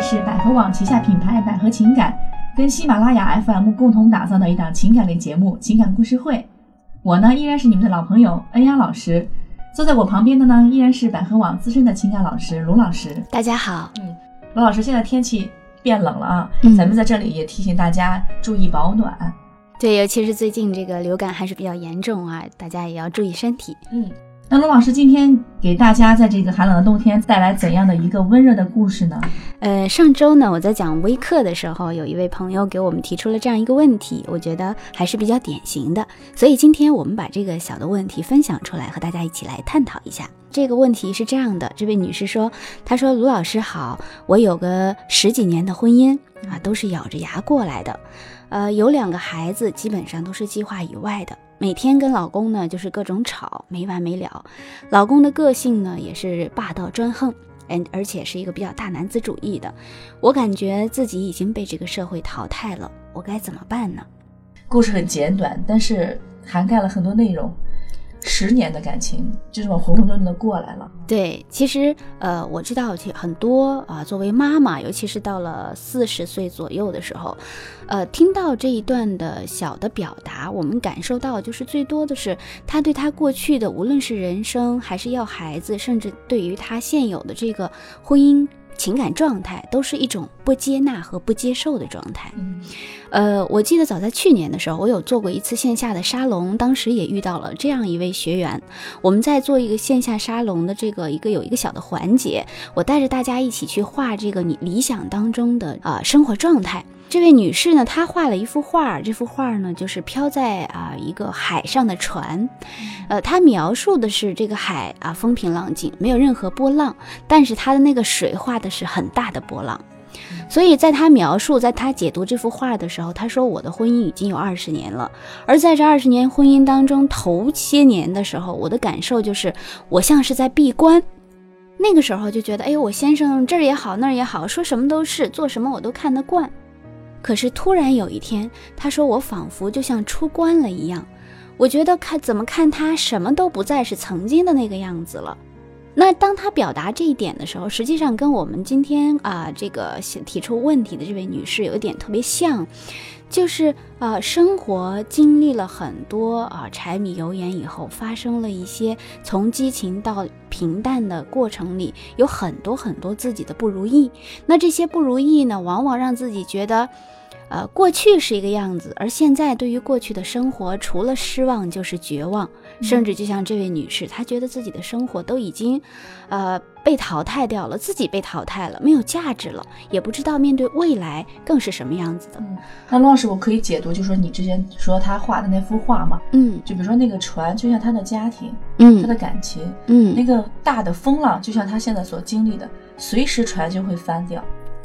里是百合网旗下品牌百合情感跟喜马拉雅 FM 共同打造的一档情感类节目《情感故事会》。我呢依然是你们的老朋友恩雅老师，坐在我旁边的呢依然是百合网资深的情感老师卢老师。大家好，嗯，卢老师，现在天气变冷了啊，嗯咱们在这里也提醒大家注意保暖。对，尤其是最近这个流感还是比较严重啊，大家也要注意身体。嗯，那卢老师今天给大家在这个寒冷的冬天带来怎样的一个温热的故事呢？呃，上周呢，我在讲微课的时候，有一位朋友给我们提出了这样一个问题，我觉得还是比较典型的，所以今天我们把这个小的问题分享出来，和大家一起来探讨一下。这个问题是这样的，这位女士说：“她说卢老师好，我有个十几年的婚姻啊，都是咬着牙过来的，呃，有两个孩子，基本上都是计划以外的。”每天跟老公呢就是各种吵，没完没了。老公的个性呢也是霸道专横，嗯，而且是一个比较大男子主义的。我感觉自己已经被这个社会淘汰了，我该怎么办呢？故事很简短，但是涵盖了很多内容。十年的感情就这么浑浑沌沌的过来了。对，其实呃，我知道很多啊、作为妈妈，尤其是到了四十岁左右的时候，呃，听到这一段的小的表达，我们感受到就是最多的是他对他过去的，无论是人生还是要孩子，甚至对于他现有的这个婚姻情感状态，都是一种不接纳和不接受的状态。嗯呃，我记得早在去年的时候，我有做过一次线下的沙龙，当时也遇到了这样一位学员。我们在做一个线下沙龙的这个一个有一个小的环节，我带着大家一起去画这个你理想当中的啊、呃生活状态。这位女士呢，她画了一幅画，这幅画呢就是飘在啊、一个海上的船，呃，她描述的是这个海啊风平浪静，没有任何波浪，但是她的那个水画的是很大的波浪。所以在她描述，在她解读这幅画的时候，她说我的婚姻已经有二十年了，而在这二十年婚姻当中，头些年的时候，我的感受就是我像是在闭关。那个时候就觉得，哎呦，我先生这儿也好，那儿也好，说什么都是，做什么我都看得惯。可是突然有一天，他说我仿佛就像出关了一样，我觉得看怎么看他什么都不再是曾经的那个样子了。那当他表达这一点的时候，实际上跟我们今天啊、这个提出问题的这位女士有一点特别像，就是呃生活经历了很多啊、柴米油盐以后，发生了一些从激情到平淡的过程里，有很多很多自己的不如意。那这些不如意呢，往往让自己觉得。呃，过去是一个样子，而现在对于过去的生活，除了失望就是绝望，甚至就像这位女士，她觉得自己的生活都已经，呃，被淘汰掉了，自己被淘汰了，没有价值了，也不知道面对未来更是什么样子的。嗯，那卢老师，我可以解读，就说你之前说他画的那幅画嘛，嗯。就比如说那个船，就像他的家庭，他嗯的感情，嗯，那个大的风浪，就像他现在所经历的，随时船就会翻掉。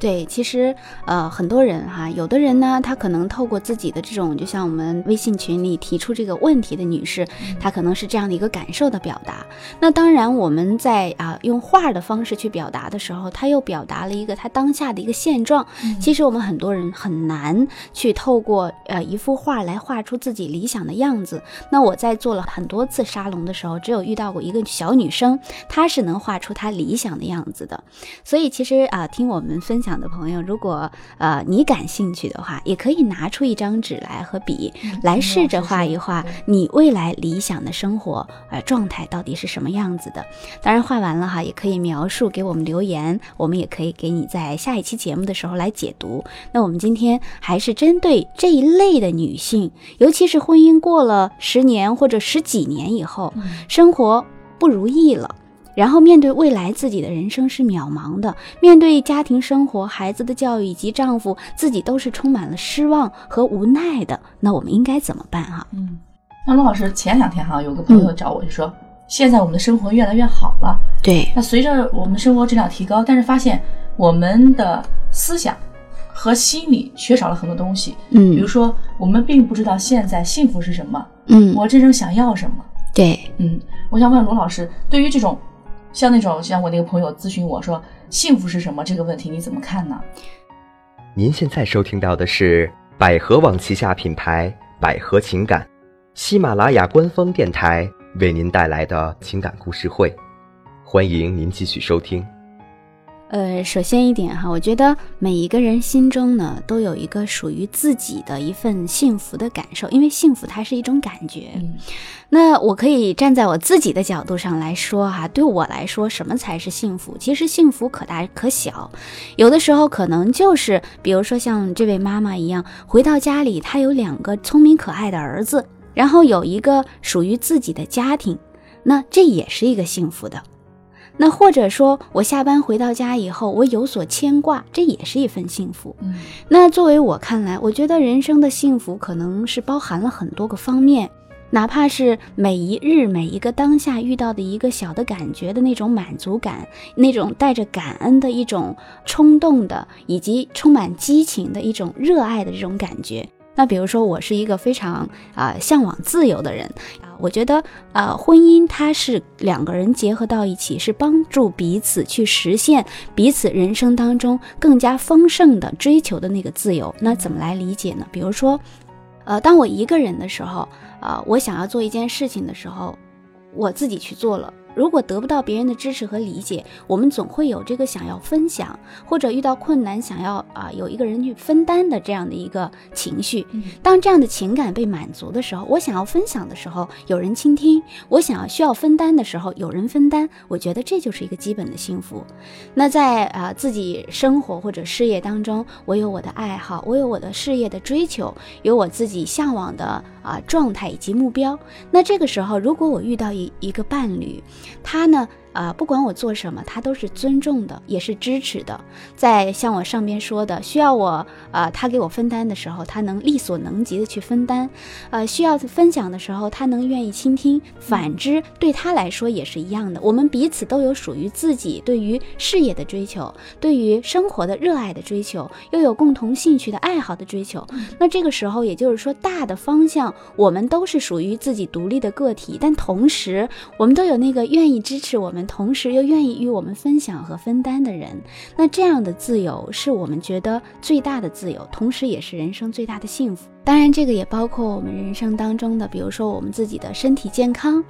对，其实呃，很多人哈，有的人呢，他可能透过自己的这种，就像我们微信群里提出这个问题的女士，她可能是这样的一个感受的表达。那当然，我们在啊、用画的方式去表达的时候，她又表达了一个她当下的一个现状。其实我们很多人很难去透过呃一幅画来画出自己理想的样子。那我在做了很多次沙龙的时候，只有遇到过一个小女生，她是能画出她理想的样子的。所以其实啊、听我们分享的朋友，如果呃你感兴趣的话，也可以拿出一张纸来和笔，来试着画一画你未来理想的生活呃状态到底是什么样子的。当然画完了哈，也可以描述给我们留言，我们也可以给你在下一期节目的时候来解读。那我们今天还是针对这一类的女性，尤其是婚姻过了十年或者十几年以后，嗯生活不如意了。然后面对未来，自己的人生是渺茫的；面对家庭生活、孩子的教育以及丈夫，自己都是充满了失望和无奈的。那我们应该怎么办啊、嗯，那罗老师前两天哈，有个朋友找我就说，现在我们的生活越来越好了。对，那随着我们生活质量提高，但是发现我们的思想和心理缺少了很多东西。嗯比如嗯说，我们并不知道现在幸福是什么，嗯，我真正想要什么。对，嗯，我想问罗老师，对于这种像那种像我那个朋友咨询我说幸福是什么这个问题，你怎么看呢？您现在收听到的是百合网旗下品牌百合情感，喜马拉雅官方电台为您带来的情感故事会，欢迎您继续收听。呃，首先一点哈，我觉得每一个人心中呢都有一个属于自己的一份幸福的感受，因为幸福它是一种感觉。嗯那我可以站在我自己的角度上来说哈，对我来说，什么才是幸福？其实幸福可大可小，有的时候可能就是，比如说像这位妈妈一样，回到家里，她有两个聪明可爱的儿子，然后有一个属于自己的家庭，那这也是一个幸福的。那或者说我下班回到家以后，我有所牵挂，这也是一份幸福。嗯那作为我看来，我觉得人生的幸福可能是包含了很多个方面，哪怕是每一日每一个当下遇到的一个小的感觉的那种满足感，那种带着感恩的一种冲动的，以及充满激情的一种热爱的这种感觉。那比如说，我是一个非常啊、向往自由的人啊，我觉得呃，婚姻它是两个人结合到一起，是帮助彼此去实现彼此人生当中更加丰盛的追求的那个自由。那怎么来理解呢？比如说，呃，当我一个人的时候，啊、我想要做一件事情的时候，我自己去做了。如果得不到别人的支持和理解，我们总会有这个想要分享，或者遇到困难想要啊、有一个人去分担的这样的一个情绪。嗯当这样的情感被满足的时候，我想要分享的时候，有人倾听；我想要需要分担的时候，有人分担。我觉得这就是一个基本的幸福。那在啊、自己生活或者事业当中，我有我的爱好，我有我的事业的追求，有我自己向往的啊、状态以及目标。那这个时候，如果我遇到一一个伴侣，他呢，啊，不管我做什么，他都是尊重的，也是支持的。在像我上边说的，需要我啊，他给我分担的时候，他能力所能及的去分担；呃，需要分享的时候，他能愿意倾听。反之，对他来说也是一样的。我们彼此都有属于自己对于事业的追求，对于生活的热爱的追求，又有共同兴趣的爱好的追求。那这个时候，也就是说，大的方向我们都是属于自己独立的个体，但同时我们都有那个愿意支持我同时又愿意与我们分享和分担的人。那这样的自由是我们觉得最大的自由，同时也是人生最大的幸福。当然，这个也包括我们人生当中的，比如说我们自己的身体健康，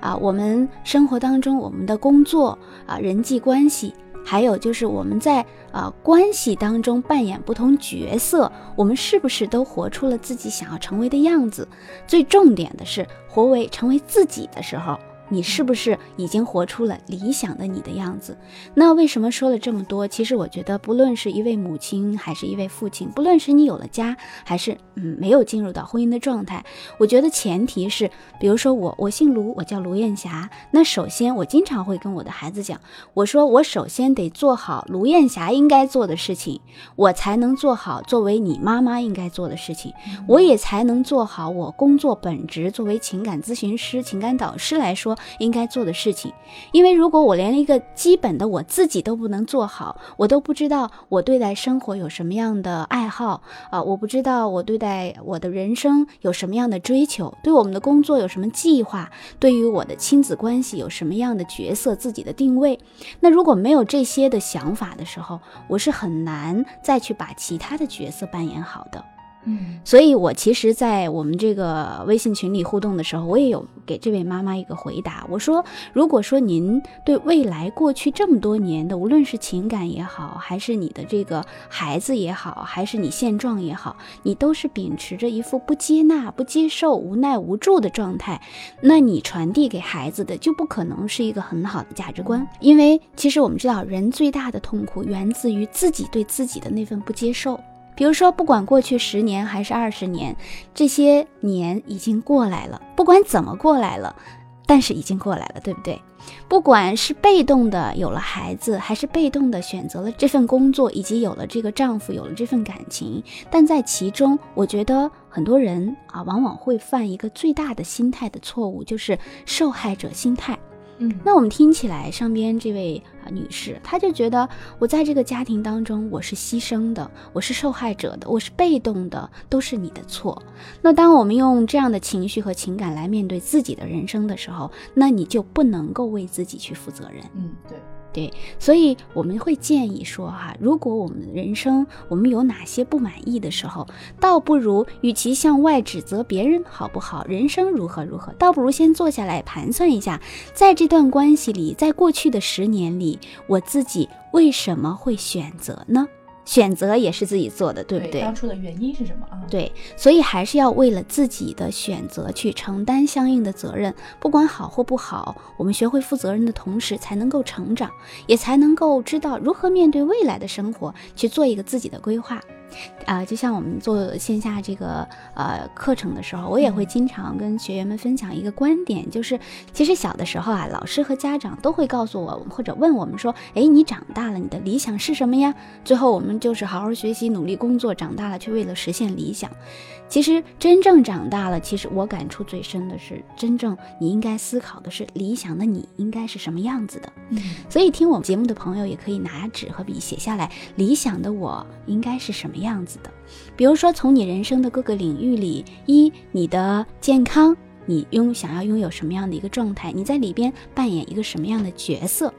啊，我们生活当中我们的工作啊，人际关系。还有就是我们在啊、关系当中扮演不同角色，我们是不是都活出了自己想要成为的样子？最重点的是，活为成为自己的时候，你是不是已经活出了理想的你的样子？那为什么说了这么多？其实我觉得，不论是一位母亲还是一位父亲，不论是你有了家，还是嗯没有进入到婚姻的状态，我觉得前提是，比如说我，我姓卢，我叫卢艳霞。那首先，我经常会跟我的孩子讲，我说我首先得做好卢艳霞应该做的事情，我才能做好作为你妈妈应该做的事情，我也才能做好我工作本职作为情感咨询师、情感导师来说应该做的事情。因为如果我连一个基本的我自己都不能做好，我都不知道我对待生活有什么样的爱好啊、我不知道我对待我的人生有什么样的追求，对我们的工作有什么计划，对于我的亲子关系有什么样的角色、自己的定位。那如果没有这些的想法的时候，我是很难再去把其他的角色扮演好的。嗯所以，我其实，在我们这个微信群里互动的时候，我也有给这位妈妈一个回答。我说，如果说您对未来过去这么多年的，无论是情感也好，还是你的这个孩子也好，还是你现状也好，你都是秉持着一副不接纳、不接受、无奈无助的状态，那你传递给孩子的就不可能是一个很好的价值观。因为其实我们知道，人最大的痛苦源自于自己对自己的那份不接受。比如说，不管过去十年还是二十年，这些年已经过来了，不管怎么过来了，但是已经过来了，对不对？不管是被动的有了孩子，还是被动的选择了这份工作，以及有了这个丈夫，有了这份感情，但在其中，我觉得很多人啊，往往会犯一个最大的心态的错误，就是受害者心态。嗯那我们听起来，上边这位啊女士，她就觉得我在这个家庭当中，我是牺牲的，我是受害者的，我是被动的，都是你的错。那当我们用这样的情绪和情感来面对自己的人生的时候，那你就不能够为自己去负责任。嗯，对，对，所以我们会建议说哈，如果我们的人生我们有哪些不满意的时候，倒不如与其向外指责别人好不好，人生如何如何，倒不如先坐下来盘算一下，在这段关系里，在过去的十年里，我自己为什么会选择呢？选择也是自己做的，对不对？当初的原因是什么啊？对，所以还是要为了自己的选择去承担相应的责任，不管好或不好，我们学会负责任的同时，才能够成长，也才能够知道如何面对未来的生活，去做一个自己的规划。啊，就像我们做线下这个呃课程的时候，我也会经常跟学员们分享一个观点，就是其实小的时候啊，老师和家长都会告诉我或者问我们说，哎，你长大了，你的理想是什么呀？最后我们就是好好学习，努力工作，长大了却为了实现理想。其实真正长大了，其实我感触最深的是，真正你应该思考的是理想的你应该是什么样子的。嗯，所以听我们节目的朋友也可以拿纸和笔写下来，理想的我应该是什么样子的。比如说，从你人生的各个领域里，一你的健康，你拥想要拥有什么样的一个状态，你在里边扮演一个什么样的角色。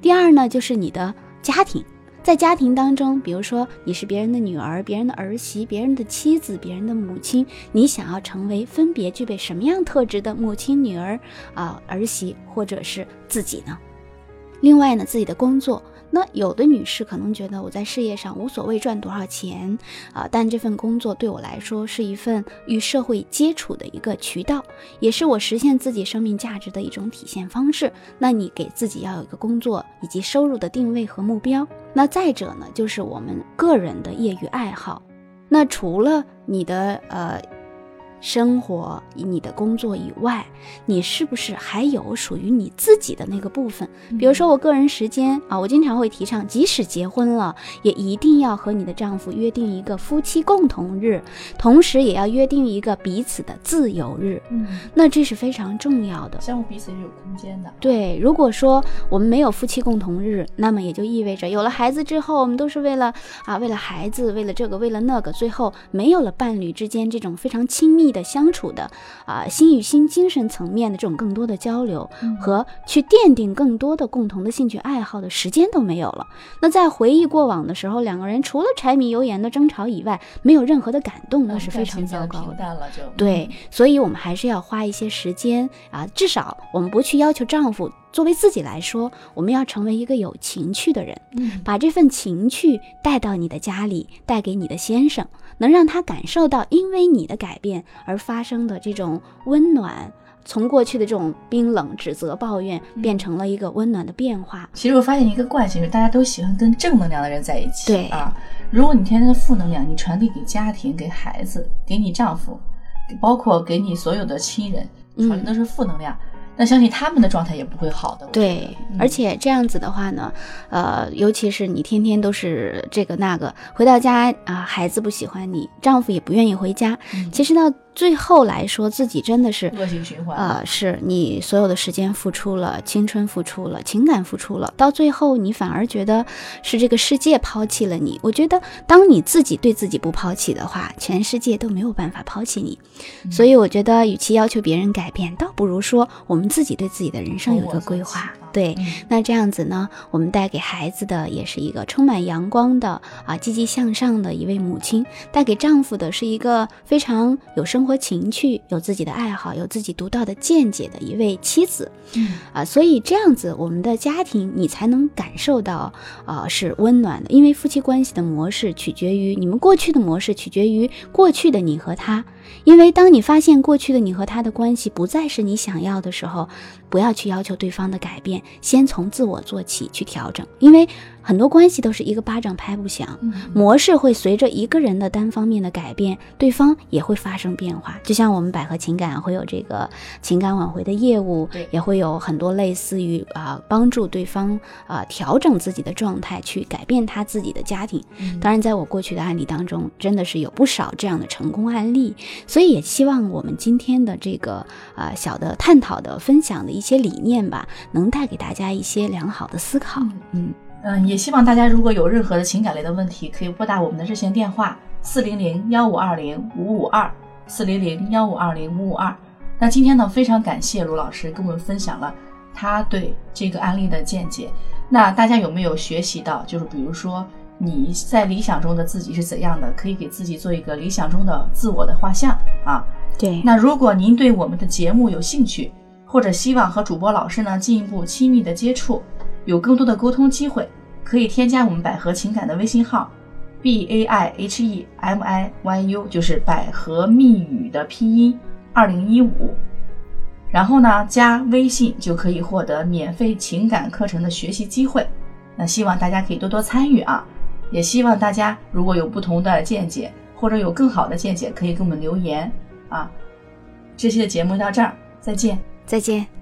第二呢，就是你的家庭。在家庭当中，比如说你是别人的女儿、别人的儿媳、别人的妻子、别人的母亲，你想要成为分别具备什么样特质的母亲、女儿啊、儿媳，或者是自己呢？另外呢，自己的工作。那有的女士可能觉得我在事业上无所谓赚多少钱啊，但这份工作对我来说是一份与社会接触的一个渠道，也是我实现自己生命价值的一种体现方式。那你给自己要有一个工作以及收入的定位和目标。那再者呢，就是我们个人的业余爱好。那除了你的呃。生活你的工作以外，你是不是还有属于你自己的那个部分？比如说我个人时间啊，我经常会提倡，即使结婚了，也一定要和你的丈夫约定一个夫妻共同日，同时也要约定一个彼此的自由日。嗯，那这是非常重要的，相互彼此是有空间的。对，如果说我们没有夫妻共同日，那么也就意味着有了孩子之后，我们都是为了啊，为了孩子，为了这个，为了那个，最后没有了伴侣之间这种非常亲密。的相处的啊，心与心、精神层面的这种更多的交流和去奠定更多的共同的兴趣爱好的时间都没有了。那在回忆过往的时候，两个人除了柴米油盐的争吵以外，没有任何的感动，那是非常糟糕的。对，所以我们还是要花一些时间啊，至少我们不去要求丈夫。作为自己来说，我们要成为一个有情趣的人，把这份情趣带到你的家里，带给你的先生，能让他感受到因为你的改变而发生的这种温暖，从过去的这种冰冷、指责、抱怨，变成了一个温暖的变化。其实我发现一个惯性是，大家都喜欢跟正能量的人在一起。对啊，如果你天天的负能量，你传递给家庭、给孩子、给你丈夫，包括给你所有的亲人，传递都是负能量。那相信他们的状态也不会好的。对，而且这样子的话呢，呃，尤其是你天天都是这个那个，回到家啊，孩子不喜欢你，丈夫也不愿意回家。其实呢。最后来说，自己真的是恶性循环啊！是你所有的时间付出了，青春付出了，情感付出了，到最后你反而觉得是这个世界抛弃了你。我觉得，当你自己对自己不抛弃的话，全世界都没有办法抛弃你。所以，我觉得，与其要求别人改变，倒不如说我们自己对自己的人生有一个规划。对，那这样子呢，我们带给孩子的也是一个充满阳光的啊，积极向上的一位母亲；带给丈夫的是一个非常有生活情趣、有自己的爱好、有自己独到的见解的一位妻子。嗯啊，所以这样子，我们的家庭你才能感受到啊是温暖的，因为夫妻关系的模式取决于你们过去的模式，取决于过去的你和他。因为当你发现过去的你和他的关系不再是你想要的时候，不要去要求对方的改变，先从自我做起去调整。因为很多关系都是一个巴掌拍不响，模式会随着一个人的单方面的改变，对方也会发生变化。就像我们百合情感会有这个情感挽回的业务，也会有很多类似于啊帮助对方啊调整自己的状态，去改变他自己的家庭。当然，在我过去的案例当中，真的是有不少这样的成功案例。所以也希望我们今天的这个啊小的探讨的分享的一些理念吧，能带给大家一些良好的思考。嗯嗯，也希望大家如果有任何的情感类的问题，可以拨打我们的热线电话四零零幺五二零五五二四零零幺五二零五五二。那今天呢，非常感谢卢老师跟我们分享了他对这个案例的见解。那大家有没有学习到？就是比如说你在理想中的自己是怎样的，可以给自己做一个理想中的自我的画像啊。对，那如果您对我们的节目有兴趣，或者希望和主播老师呢进一步亲密的接触，有更多的沟通机会，可以添加我们百合情感的微信号，b a i h e m i y u，就是百合密语的拼音二零一五。然后呢，加微信就可以获得免费情感课程的学习机会。那希望大家可以多多参与啊！也希望大家如果有不同的见解，或者有更好的见解，可以给我们留言啊。这期的节目到这儿，再见。再见。